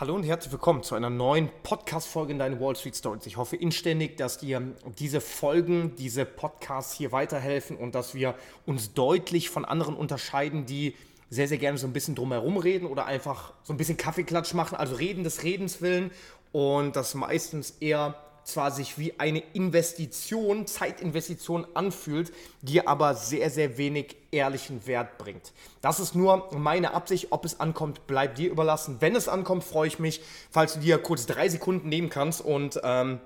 Hallo und herzlich willkommen zu einer neuen Podcast-Folge in deinen Wall Street Stories. Ich hoffe inständig, dass dir diese Folgen, diese Podcasts hier weiterhelfen und dass wir uns deutlich von anderen unterscheiden, die sehr, sehr gerne so ein bisschen drumherum reden oder einfach so ein bisschen Kaffeeklatsch machen, also reden des Redens willen und das meistens eher zwar sich wie eine Investition, Zeitinvestition anfühlt, dir aber sehr, sehr wenig ehrlichen Wert bringt. Das ist nur meine Absicht. Ob es ankommt, bleibt dir überlassen. Wenn es ankommt, freue ich mich, falls du dir kurz drei Sekunden nehmen kannst und ähm,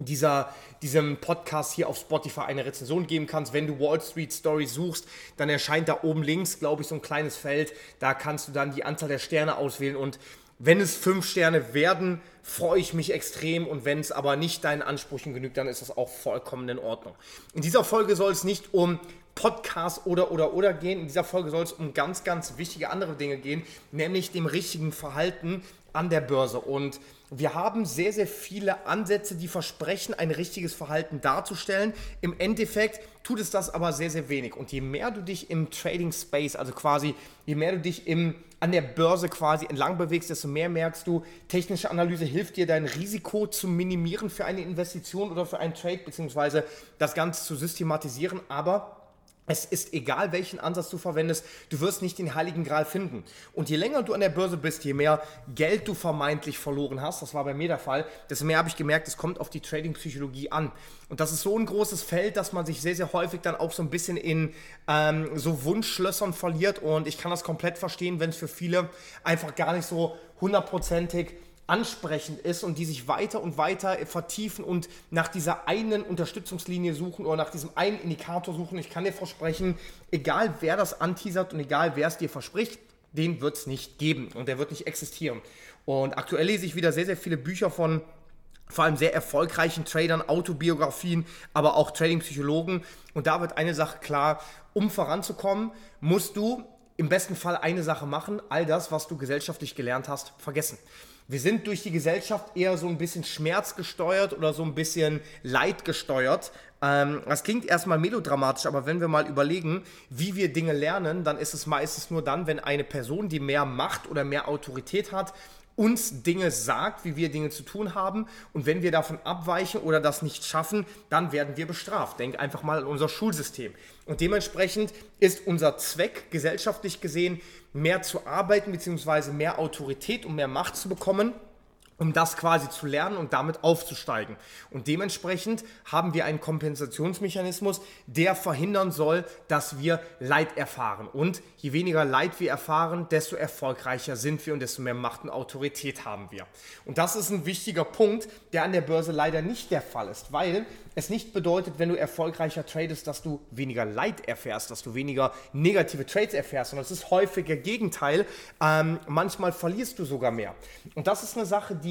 dieser, diesem Podcast hier auf Spotify eine Rezension geben kannst. Wenn du Wall Street Stories suchst, dann erscheint da oben links, glaube ich, so ein kleines Feld. Da kannst du dann die Anzahl der Sterne auswählen und wenn es fünf Sterne werden, freue ich mich extrem und wenn es aber nicht deinen Ansprüchen genügt, dann ist das auch vollkommen in Ordnung. In dieser Folge soll es nicht um Podcast oder oder oder gehen. In dieser Folge soll es um ganz, ganz wichtige andere Dinge gehen, nämlich dem richtigen Verhalten an der Börse. Und wir haben sehr, sehr viele Ansätze, die versprechen, ein richtiges Verhalten darzustellen. Im Endeffekt tut es das aber sehr, sehr wenig. Und je mehr du dich im Trading Space, also quasi, je mehr du dich im an der Börse quasi entlang bewegst, desto mehr merkst du, technische Analyse hilft dir, dein Risiko zu minimieren für eine Investition oder für einen Trade, beziehungsweise das Ganze zu systematisieren. Aber es ist egal, welchen Ansatz du verwendest, du wirst nicht den heiligen Gral finden. Und je länger du an der Börse bist, je mehr Geld du vermeintlich verloren hast, das war bei mir der Fall, desto mehr habe ich gemerkt, es kommt auf die Trading-Psychologie an. Und das ist so ein großes Feld, dass man sich sehr, sehr häufig dann auch so ein bisschen in ähm, so Wunschschlössern verliert. Und ich kann das komplett verstehen, wenn es für viele einfach gar nicht so hundertprozentig ansprechend ist und die sich weiter und weiter vertiefen und nach dieser einen Unterstützungslinie suchen oder nach diesem einen Indikator suchen. Ich kann dir versprechen, egal wer das anteasert und egal wer es dir verspricht, den wird es nicht geben und der wird nicht existieren. Und aktuell lese ich wieder sehr, sehr viele Bücher von vor allem sehr erfolgreichen Tradern, Autobiografien, aber auch Trading-Psychologen. Und da wird eine Sache klar, um voranzukommen, musst du im besten Fall eine Sache machen, all das, was du gesellschaftlich gelernt hast, vergessen wir sind durch die Gesellschaft eher so ein bisschen schmerzgesteuert oder so ein bisschen leidgesteuert. Ähm, das klingt erstmal melodramatisch, aber wenn wir mal überlegen, wie wir Dinge lernen, dann ist es meistens nur dann, wenn eine Person, die mehr Macht oder mehr Autorität hat, uns Dinge sagt, wie wir Dinge zu tun haben. Und wenn wir davon abweichen oder das nicht schaffen, dann werden wir bestraft. Denk einfach mal an unser Schulsystem. Und dementsprechend ist unser Zweck gesellschaftlich gesehen, mehr zu arbeiten bzw. mehr Autorität und mehr Macht zu bekommen um das quasi zu lernen und damit aufzusteigen. Und dementsprechend haben wir einen Kompensationsmechanismus, der verhindern soll, dass wir Leid erfahren. Und je weniger Leid wir erfahren, desto erfolgreicher sind wir und desto mehr Macht und Autorität haben wir. Und das ist ein wichtiger Punkt, der an der Börse leider nicht der Fall ist, weil es nicht bedeutet, wenn du erfolgreicher tradest, dass du weniger Leid erfährst, dass du weniger negative Trades erfährst, sondern es ist häufiger Gegenteil. Ähm, manchmal verlierst du sogar mehr. Und das ist eine Sache, die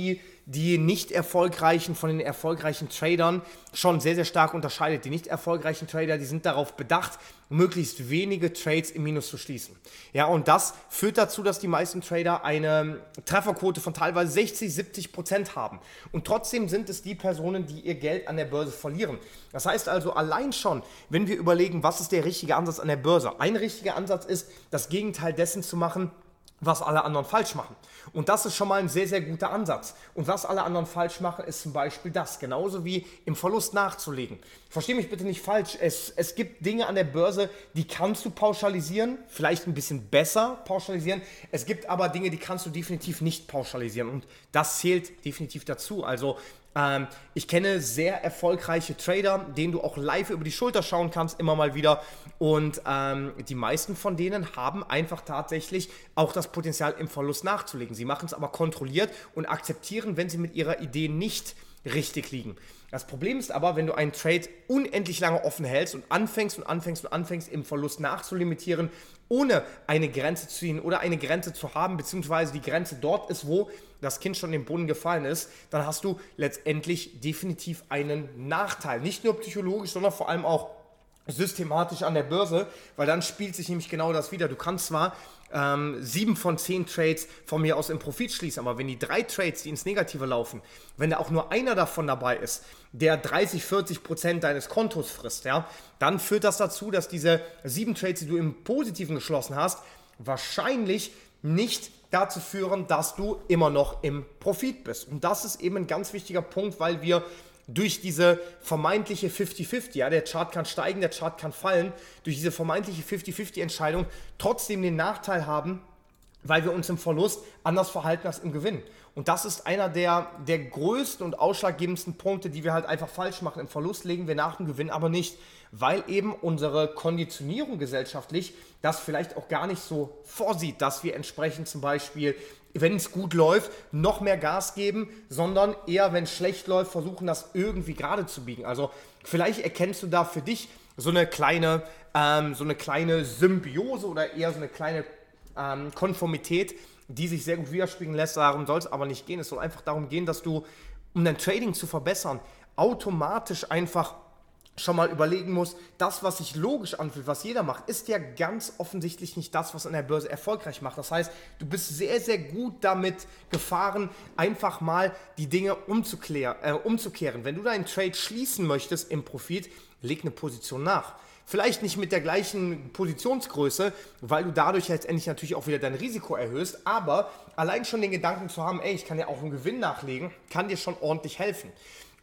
die nicht erfolgreichen von den erfolgreichen Tradern schon sehr, sehr stark unterscheidet. Die nicht erfolgreichen Trader, die sind darauf bedacht, möglichst wenige Trades im Minus zu schließen. Ja, und das führt dazu, dass die meisten Trader eine Trefferquote von teilweise 60, 70 Prozent haben. Und trotzdem sind es die Personen, die ihr Geld an der Börse verlieren. Das heißt also, allein schon, wenn wir überlegen, was ist der richtige Ansatz an der Börse? Ein richtiger Ansatz ist, das Gegenteil dessen zu machen, was alle anderen falsch machen. Und das ist schon mal ein sehr, sehr guter Ansatz. Und was alle anderen falsch machen, ist zum Beispiel das. Genauso wie im Verlust nachzulegen. Verstehe mich bitte nicht falsch. Es, es gibt Dinge an der Börse, die kannst du pauschalisieren, vielleicht ein bisschen besser pauschalisieren. Es gibt aber Dinge, die kannst du definitiv nicht pauschalisieren. Und das zählt definitiv dazu. Also ähm, ich kenne sehr erfolgreiche Trader, denen du auch live über die Schulter schauen kannst, immer mal wieder. Und ähm, die meisten von denen haben einfach tatsächlich auch das Potenzial, im Verlust nachzulegen. Sie machen es aber kontrolliert und akzeptieren, wenn sie mit ihrer Idee nicht richtig liegen. Das Problem ist aber, wenn du einen Trade unendlich lange offen hältst und anfängst und anfängst und anfängst, im Verlust nachzulimitieren, ohne eine Grenze zu ziehen oder eine Grenze zu haben, beziehungsweise die Grenze dort ist, wo das Kind schon im Boden gefallen ist, dann hast du letztendlich definitiv einen Nachteil. Nicht nur psychologisch, sondern vor allem auch systematisch an der Börse, weil dann spielt sich nämlich genau das wieder. Du kannst zwar ähm, sieben von zehn Trades von mir aus im Profit schließen, aber wenn die drei Trades, die ins Negative laufen, wenn da auch nur einer davon dabei ist, der 30, 40 Prozent deines Kontos frisst, ja, dann führt das dazu, dass diese sieben Trades, die du im Positiven geschlossen hast, wahrscheinlich nicht dazu führen, dass du immer noch im Profit bist. Und das ist eben ein ganz wichtiger Punkt, weil wir durch diese vermeintliche 50-50, ja, der Chart kann steigen, der Chart kann fallen, durch diese vermeintliche 50-50-Entscheidung trotzdem den Nachteil haben, weil wir uns im Verlust anders verhalten als im Gewinn. Und das ist einer der, der größten und ausschlaggebendsten Punkte, die wir halt einfach falsch machen. Im Verlust legen wir nach dem Gewinn aber nicht, weil eben unsere Konditionierung gesellschaftlich das vielleicht auch gar nicht so vorsieht, dass wir entsprechend zum Beispiel, wenn es gut läuft, noch mehr Gas geben, sondern eher, wenn es schlecht läuft, versuchen, das irgendwie gerade zu biegen. Also vielleicht erkennst du da für dich so eine kleine, ähm, so eine kleine Symbiose oder eher so eine kleine ähm, Konformität, die sich sehr gut widerspiegeln lässt. Darum soll es aber nicht gehen. Es soll einfach darum gehen, dass du, um dein Trading zu verbessern, automatisch einfach schon mal überlegen musst, das, was sich logisch anfühlt, was jeder macht, ist ja ganz offensichtlich nicht das, was an der Börse erfolgreich macht. Das heißt, du bist sehr, sehr gut damit gefahren, einfach mal die Dinge äh, umzukehren. Wenn du deinen Trade schließen möchtest im Profit, leg eine Position nach. Vielleicht nicht mit der gleichen Positionsgröße, weil du dadurch letztendlich natürlich auch wieder dein Risiko erhöhst, aber allein schon den Gedanken zu haben, ey, ich kann ja auch einen Gewinn nachlegen, kann dir schon ordentlich helfen.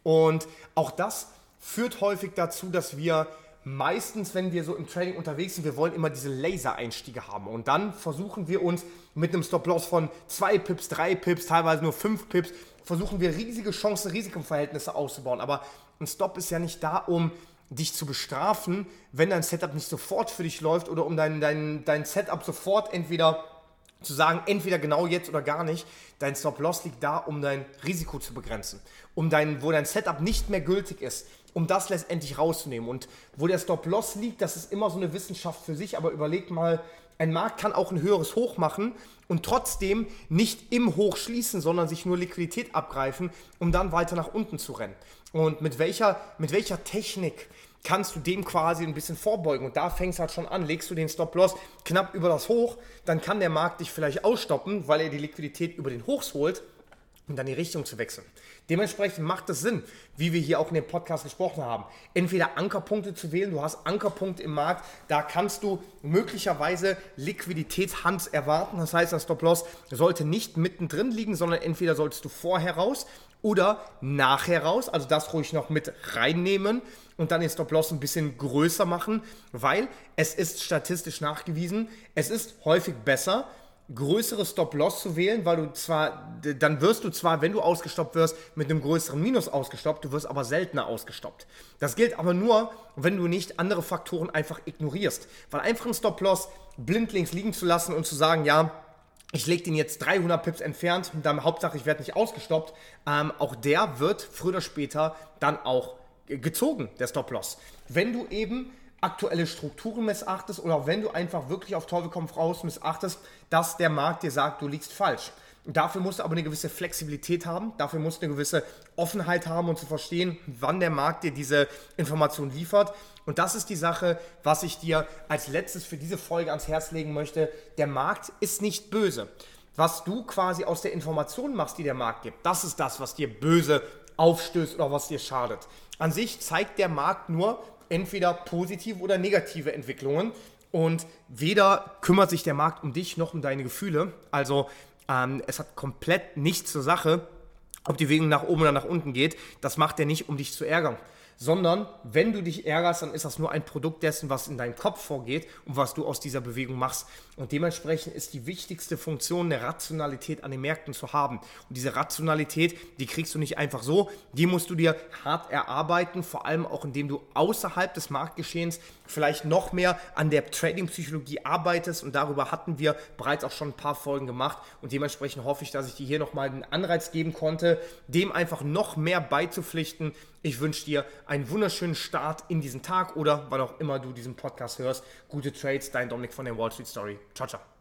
Und auch das führt häufig dazu, dass wir meistens, wenn wir so im Trading unterwegs sind, wir wollen immer diese Laser-Einstiege haben. Und dann versuchen wir uns mit einem Stop-Loss von 2 Pips, 3 Pips, teilweise nur 5 Pips, versuchen wir riesige Chancen-Risikoverhältnisse auszubauen. Aber ein Stop ist ja nicht da, um dich zu bestrafen, wenn dein Setup nicht sofort für dich läuft oder um dein, dein, dein Setup sofort entweder zu sagen, entweder genau jetzt oder gar nicht. Dein Stop-Loss liegt da, um dein Risiko zu begrenzen, um dein, wo dein Setup nicht mehr gültig ist, um das letztendlich rauszunehmen. Und wo der Stop-Loss liegt, das ist immer so eine Wissenschaft für sich, aber überleg mal, ein Markt kann auch ein höheres Hoch machen und trotzdem nicht im Hoch schließen, sondern sich nur Liquidität abgreifen, um dann weiter nach unten zu rennen. Und mit welcher, mit welcher Technik kannst du dem quasi ein bisschen vorbeugen. Und da fängst du halt schon an. Legst du den Stop-Loss knapp über das Hoch, dann kann der Markt dich vielleicht ausstoppen, weil er die Liquidität über den Hochs holt und dann die Richtung zu wechseln. Dementsprechend macht es Sinn, wie wir hier auch in dem Podcast gesprochen haben, entweder Ankerpunkte zu wählen, du hast Ankerpunkte im Markt, da kannst du möglicherweise Liquiditätshand erwarten, das heißt, das Stop-Loss sollte nicht mittendrin liegen, sondern entweder solltest du vorher raus oder nachher raus, also das ruhig noch mit reinnehmen und dann den Stop-Loss ein bisschen größer machen, weil es ist statistisch nachgewiesen, es ist häufig besser, größere Stop-Loss zu wählen, weil du zwar, dann wirst du zwar, wenn du ausgestoppt wirst, mit einem größeren Minus ausgestoppt, du wirst aber seltener ausgestoppt. Das gilt aber nur, wenn du nicht andere Faktoren einfach ignorierst. Weil einfach einen Stop-Loss blindlings liegen zu lassen und zu sagen, ja, ich lege den jetzt 300 Pips entfernt, dann Hauptsache ich werde nicht ausgestoppt, ähm, auch der wird früher oder später dann auch gezogen, der Stop-Loss. Wenn du eben aktuelle Strukturen missachtest oder wenn du einfach wirklich auf Teufel komm raus missachtest, dass der Markt dir sagt, du liegst falsch. Dafür musst du aber eine gewisse Flexibilität haben, dafür musst du eine gewisse Offenheit haben und zu verstehen, wann der Markt dir diese Information liefert. Und das ist die Sache, was ich dir als letztes für diese Folge ans Herz legen möchte. Der Markt ist nicht böse. Was du quasi aus der Information machst, die der Markt gibt, das ist das, was dir böse aufstößt oder was dir schadet. An sich zeigt der Markt nur, entweder positive oder negative Entwicklungen. Und weder kümmert sich der Markt um dich noch um deine Gefühle. Also ähm, es hat komplett nichts zur Sache, ob die Bewegung nach oben oder nach unten geht. Das macht er nicht, um dich zu ärgern sondern wenn du dich ärgerst, dann ist das nur ein Produkt dessen, was in deinem Kopf vorgeht und was du aus dieser Bewegung machst. Und dementsprechend ist die wichtigste Funktion eine Rationalität an den Märkten zu haben. Und diese Rationalität, die kriegst du nicht einfach so, die musst du dir hart erarbeiten, vor allem auch indem du außerhalb des Marktgeschehens vielleicht noch mehr an der Trading-Psychologie arbeitest. Und darüber hatten wir bereits auch schon ein paar Folgen gemacht. Und dementsprechend hoffe ich, dass ich dir hier nochmal einen Anreiz geben konnte, dem einfach noch mehr beizupflichten, ich wünsche dir einen wunderschönen Start in diesen Tag oder wann auch immer du diesen Podcast hörst. Gute Trades, dein Dominik von der Wall Street Story. Ciao, ciao.